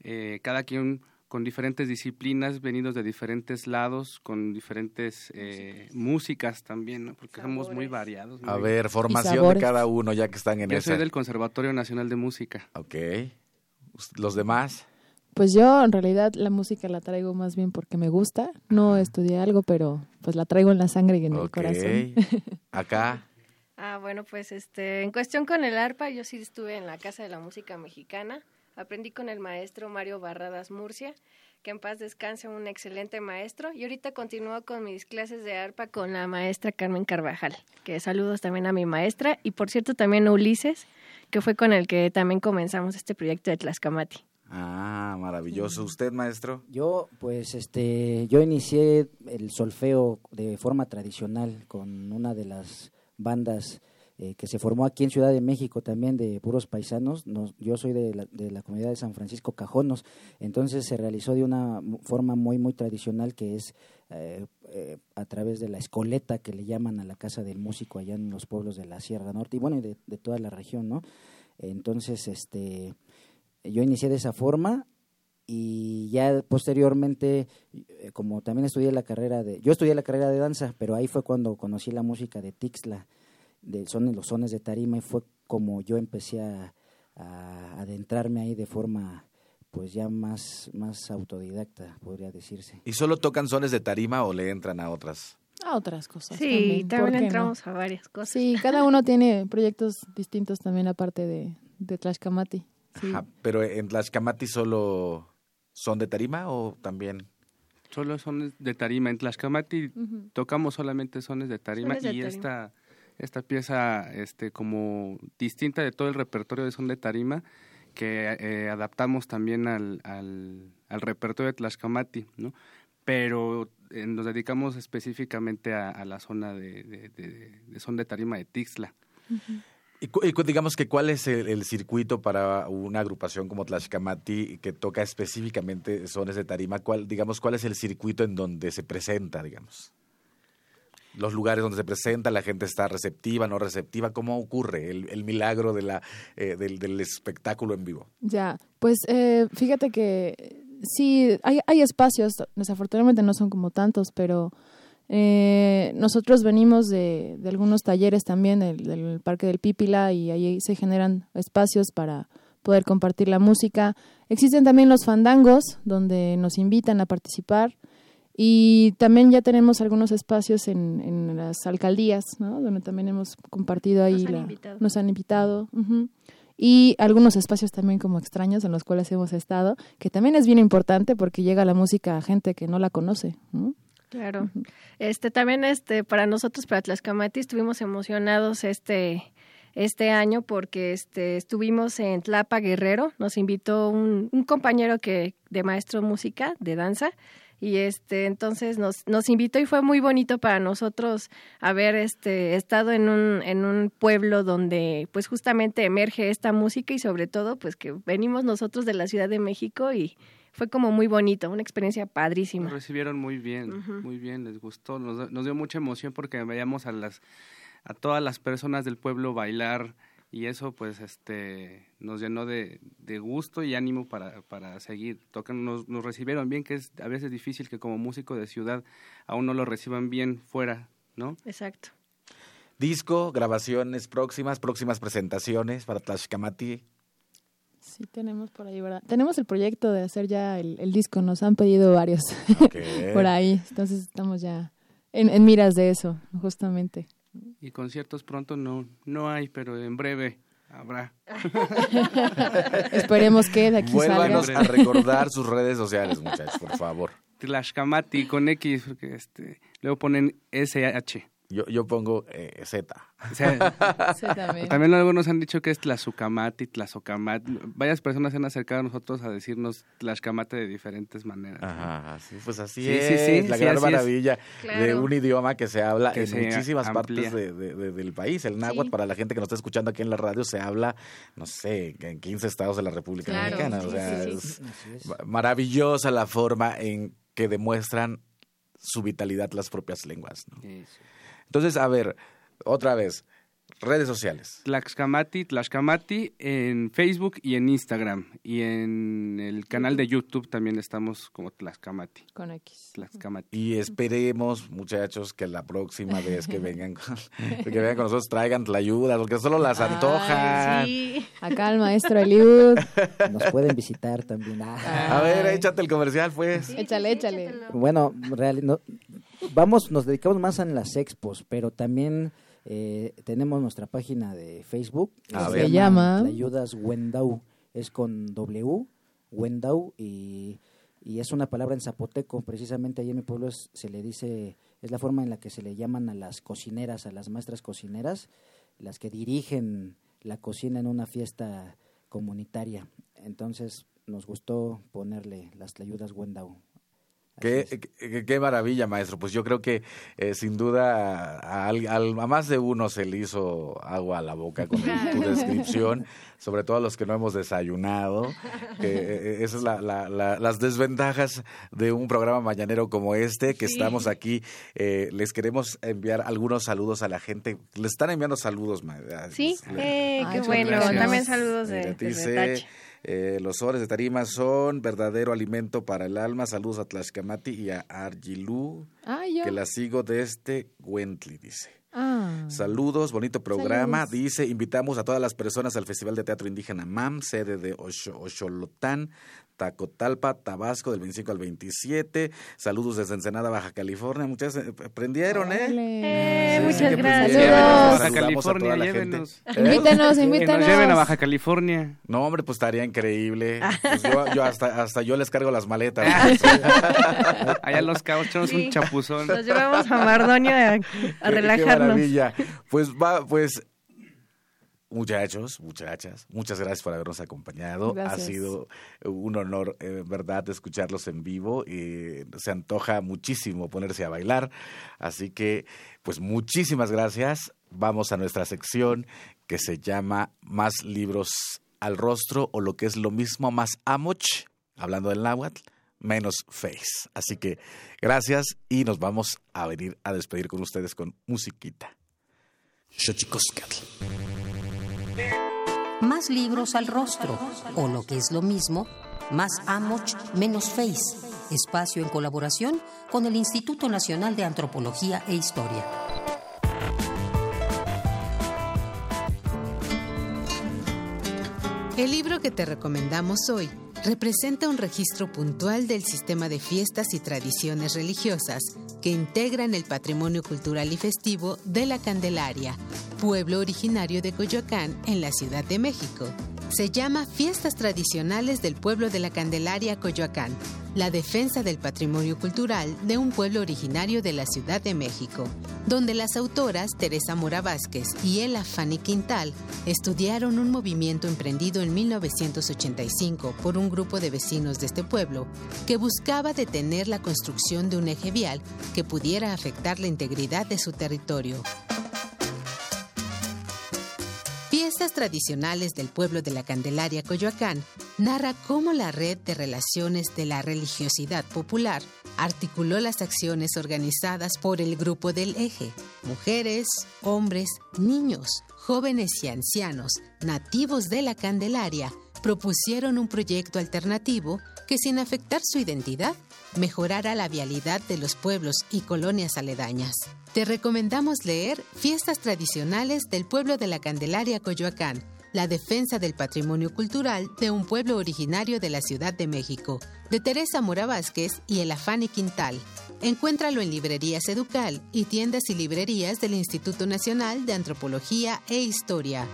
Eh, cada quien con diferentes disciplinas, venidos de diferentes lados, con diferentes eh, músicas también, ¿no? porque somos muy Sabores. variados. A muy- ver, formación de sabores. cada uno, ya que están en Yo esa. soy del Conservatorio Nacional de Música. Ok. ¿Los demás? Pues yo en realidad la música la traigo más bien porque me gusta. No estudié algo, pero pues la traigo en la sangre y en el Ok. corazón. Acá. Ah, bueno, pues este, en cuestión con el arpa, yo sí estuve en la Casa de la Música Mexicana. Aprendí con el maestro Mario Barradas Murcia, que en paz descanse, un excelente maestro. Y ahorita continúo con mis clases de arpa con la maestra Carmen Carvajal, que saludos también a mi maestra. Y por cierto, también a Ulises, que fue con el que también comenzamos este proyecto de Tlaxcamati. Ah, maravilloso. ¿Usted, maestro? Yo, pues, este, yo inicié el solfeo de forma tradicional con una de las bandas eh, que se formó aquí en Ciudad de México también de puros paisanos. Nos- yo soy de la, de la comunidad de San Francisco Cajonos, entonces se realizó de una forma muy, muy tradicional que es eh, eh, a través de la escoleta que le llaman a la casa del músico allá en los pueblos de la Sierra Norte y bueno, y de, de toda la región, ¿no? Entonces, este, yo inicié de esa forma y ya posteriormente, eh, como también estudié la carrera de, yo estudié la carrera de danza, pero ahí fue cuando conocí la música de Tixla, de son los sones de tarima y fue como yo empecé a, a adentrarme ahí de forma pues ya más, más autodidacta, podría decirse. ¿Y solo tocan sones de tarima o le entran a otras? A otras cosas. Sí, ¿por también no? entramos a varias cosas. Sí, cada uno tiene proyectos distintos también aparte de, de Tlaxcamati. Sí. Ajá, pero en Tlaxcamati solo son de tarima o también Solo sones de tarima. En Tlaxcamati tocamos solamente sones de tarima Sones de y tarima. esta esta pieza este como distinta de todo el repertorio de son de tarima que eh, adaptamos también al, al, al repertorio de Tlaxcamati, ¿no? Pero eh, nos dedicamos específicamente a, a la zona de, de- de- de son de tarima de Tixla. Y, cu- y cu- digamos que cuál es el, el circuito para una agrupación como Tlaxcamati que toca específicamente sones de tarima, cuál, digamos, cuál es el circuito en donde se presenta, digamos. Los lugares donde se presenta, la gente está receptiva, no receptiva, ¿cómo ocurre el, el milagro de la, eh, del, espectáculo en vivo? Ya, pues eh, fíjate que sí, hay, hay espacios, desafortunadamente no son como tantos, pero Eh, nosotros venimos de, de, algunos talleres también del, del, Parque del Pípila y ahí se generan espacios para poder compartir la música. Existen también los fandangos, donde nos invitan a participar. Y también ya tenemos algunos espacios en, en las alcaldías, ¿no? donde también hemos compartido ahí. Nos han la, invitado. Nos han invitado. Uh -huh. Y algunos espacios también como extraños en los cuales hemos estado, que también es bien importante porque llega la música a gente que no la conoce. ¿no? Claro. Este también este para nosotros para Tlaxcamati estuvimos emocionados este este año porque este estuvimos en Tlapa Guerrero, nos invitó un, un compañero que de maestro música de danza y este entonces nos nos invitó y fue muy bonito para nosotros haber este estado en un en un pueblo donde pues justamente emerge esta música y sobre todo pues que venimos nosotros de la Ciudad de México y fue como muy bonito, una experiencia padrísima. Nos recibieron muy bien, uh -huh. muy bien, les gustó, nos, nos, dio mucha emoción porque veíamos a las a todas las personas del pueblo bailar y eso pues este nos llenó de, de gusto y ánimo para, para seguir tocando, nos, nos, recibieron bien, que es a veces difícil que como músico de ciudad aún no lo reciban bien fuera, ¿no? Exacto. Disco, grabaciones próximas, próximas presentaciones para Tlaxcamati. Sí, tenemos por ahí, ¿verdad? Tenemos el proyecto de hacer ya el, el disco, nos han pedido varios Okay. por ahí, entonces estamos ya en, en, miras de eso, justamente. Y conciertos pronto no, no hay, pero en breve habrá. Esperemos que de aquí Vuélvanos salga. a recordar sus redes sociales, muchachos, por favor. Tlaxcamati con X, porque este, luego ponen SH. Yo, yo pongo eh, Z. También. también algunos han dicho que es Tlazucamati, Tlazocamati. Varias personas se han acercado a nosotros a decirnos Tlaxcamate de diferentes maneras. Ajá, sí, pues así Sí, es. sí, sí, la sí, gran maravilla de un idioma que se habla Que en se muchísimas amplía. partes de- de- de- del país. El náhuatl, Sí. para la gente que nos está escuchando aquí en la radio, se habla, no sé, en 15 estados de la República Claro, Mexicana. O sí, sea, sí, es sí. Maravillosa la forma en que demuestran su vitalidad las propias lenguas. ¿no? Eso. Entonces, a ver, otra vez, redes sociales. Tlaxcamati, Tlaxcamati en Facebook y en Instagram. Y en el canal de YouTube también estamos como Tlaxcamati. Con X. Tlaxcamati. Y esperemos, muchachos, que la próxima vez que vengan con, que vengan con nosotros traigan la ayuda, porque solo las Ay, antojan. Sí. Acá el maestro Eliud. Nos pueden visitar también. Ah. A ver, échate el comercial, pues. Échale, échale. Bueno, real- no- vamos, nos dedicamos más a las expos, pero también eh, tenemos nuestra página de Facebook. A Se ver. Se llama- Ayudas Wendau. Es con W, Wendau, y, y es una palabra en zapoteco. Precisamente ahí en mi pueblo es- se le dice, es la forma en la que se le llaman a las cocineras, a las maestras cocineras, las que dirigen la cocina en una fiesta comunitaria. Entonces nos gustó ponerle las ayudas Wendau. Es. Qué, qué- qué maravilla, maestro. Pues yo creo que eh, sin duda a, al- a más de uno se le hizo agua a la boca con tu descripción, sobre todo a los que no hemos desayunado. Que, eh, esas son la- la- la- las desventajas de un programa mañanero como este, que Sí. estamos aquí. Eh, les queremos enviar algunos saludos a la gente. Les están enviando saludos, ma- Sí, le- eh, qué bueno. gracias. También saludos de, Tachi. Eh, los sobres de tarima son verdadero alimento para el alma. Saludos a Tlaxcamati y a Argilú, Ah, que la sigo desde Wently, dice. Ah. Saludos, bonito programa. Saludos. Dice, invitamos a todas las personas al Festival de Teatro Indígena MAM, sede de Tacotalpa, Tabasco, del 25 al 27. Saludos desde Ensenada, Baja California. Muchas eh, prendieron, ¿eh? Eh, Sí, muchas gracias. Saludos. Baja Saludamos a California, toda la llévenos. gente. ¿Eh? Invítanos, Que invítanos. nos lleven a Baja California. No, hombre, pues estaría increíble. Pues yo, yo hasta, hasta yo les cargo las maletas. Allá los cauchos, Sí. un chapuzón. Nos llevamos a Mardonio a, a Qué- Qué relajarnos. maravilla. Pues va, pues muchachos, muchachas, muchas gracias por habernos acompañado. Gracias. Ha sido un honor, eh, verdad, escucharlos en vivo. y se antoja muchísimo ponerse a bailar. Así que, pues muchísimas gracias. Vamos a nuestra sección que se llama Más libros al rostro o lo que es lo mismo, más amoch, hablando del náhuatl, menos face. Así que gracias y nos vamos a venir a despedir con ustedes con musiquita. Xochicoscatl. Más libros al rostro, o lo que es lo mismo, más amoch, menos face. espacio en colaboración con el Instituto Nacional de Antropología e Historia. El libro que te recomendamos hoy representa un registro puntual del sistema de fiestas y tradiciones religiosas que integran el patrimonio cultural y festivo de la Candelaria, pueblo originario de Coyoacán en la Ciudad de México. Se llama Fiestas Tradicionales del Pueblo de la Candelaria, Coyoacán, la defensa del patrimonio cultural de un pueblo originario de la Ciudad de México, donde las autoras Teresa Mora Vázquez y Ella Fanny Quintal estudiaron un movimiento emprendido en 1985 por un grupo de vecinos de este pueblo que buscaba detener la construcción de un eje vial que pudiera afectar la integridad de su territorio. Fiestas tradicionales del pueblo de la Candelaria Coyoacán narra cómo la red de relaciones de la religiosidad popular articuló las acciones organizadas por el grupo del eje, mujeres, hombres, niños, jóvenes y ancianos, nativos de la Candelaria, propusieron un proyecto alternativo que sin afectar su identidad mejorara la vialidad de los pueblos y colonias aledañas. Te recomendamos leer Fiestas Tradicionales del Pueblo de la Candelaria Coyoacán, la defensa del patrimonio cultural de un pueblo originario de la Ciudad de México, de Teresa Mora Vázquez y el Afani Quintal. Encuéntralo en librerías Educal y tiendas y librerías del Instituto Nacional de Antropología e Historia.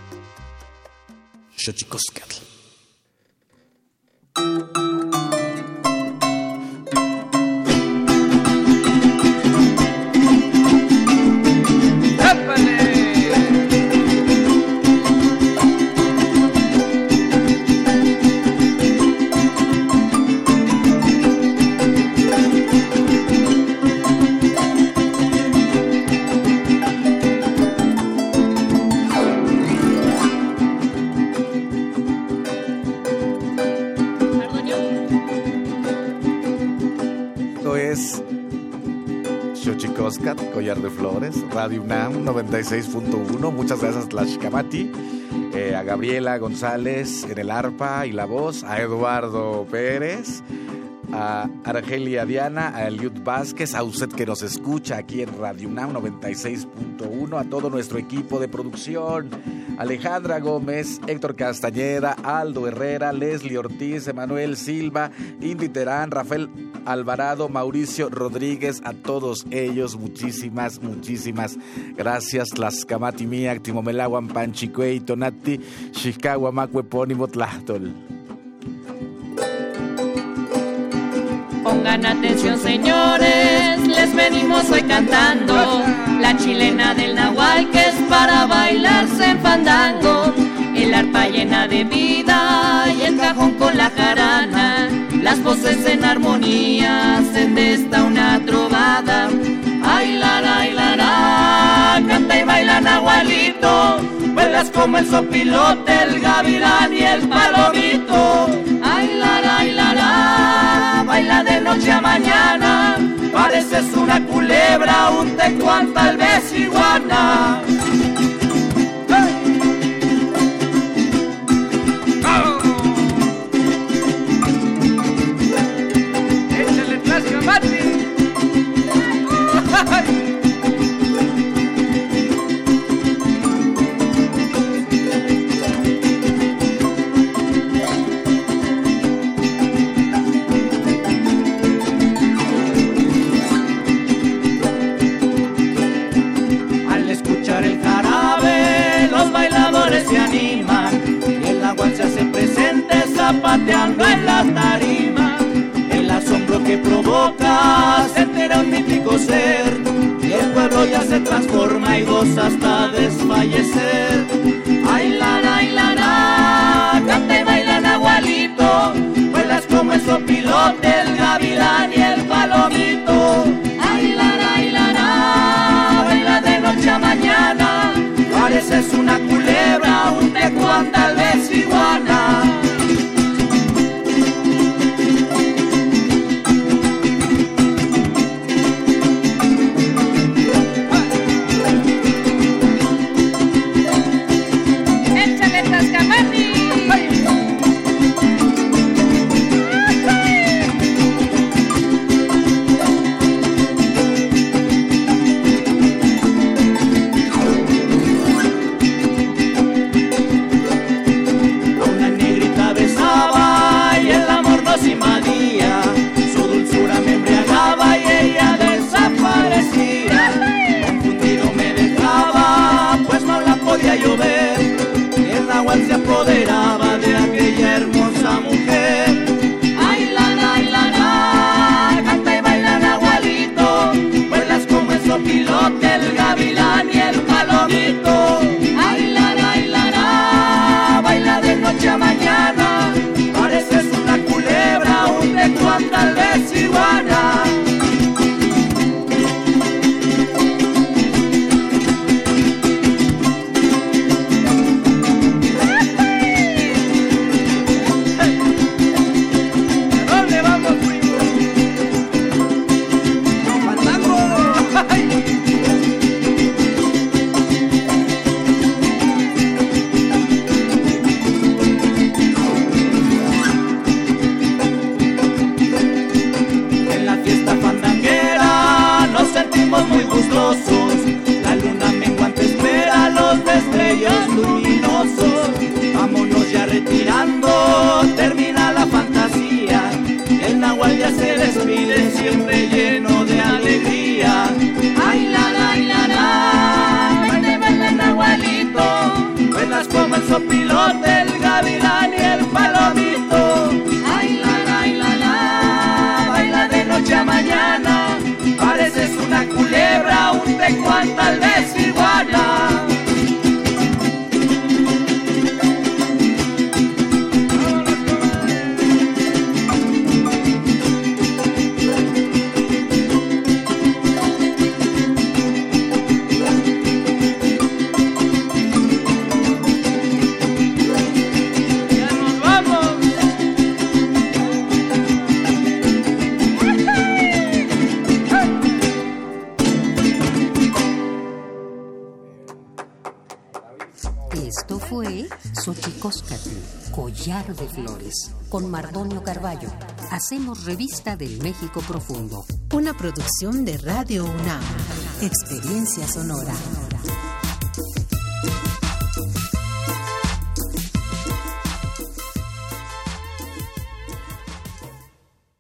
Xochicoscat, Collar de Flores, Radio UNAM 96.1. Muchas gracias, Tlashkamati, eh, a Gabriela González en el arpa y la voz, a Eduardo Pérez, a Argelia Diana, a Eliud Vázquez, a usted que nos escucha aquí en Radio UNAM 96.1, a todo nuestro equipo de producción, Alejandra Gómez, Héctor Castañeda, Aldo Herrera, Leslie Ortiz, Emanuel Silva, Indy Terán, Rafael Alvarado, Mauricio Rodríguez, a todos ellos, muchísimas, muchísimas gracias. Tlaxcamati Miak, Timomelaguan, Panchicuey, Tonati, Xicagua, Macuepónimo, Tlachtol. Pongan atención señores, les venimos hoy cantando la chilena del nahual que es para bailarse en fandango, el arpa llena de vida y el cajón con la jarana, las voces en armonía hacen de esta una trovada. Ay la la la la, canta y baila nahualito, vuelas como el sopilote, el gavilán y el palomito. Ay la la la la, baila de noche a mañana, pareces una culebra, un tecuán tal vez iguana. Al y el pueblo ya se transforma y goza hasta desfallecer. Ay la la la la, canta y baila nahualito, vuelas como el sopilote, el gavilán y el palomito. Ay la la la, baila de noche a mañana, pareces una culebra, un tecuán tal vez iguana. Yes, you are. Hacemos Revista del México Profundo. Una producción de Radio UNAM. Experiencia sonora.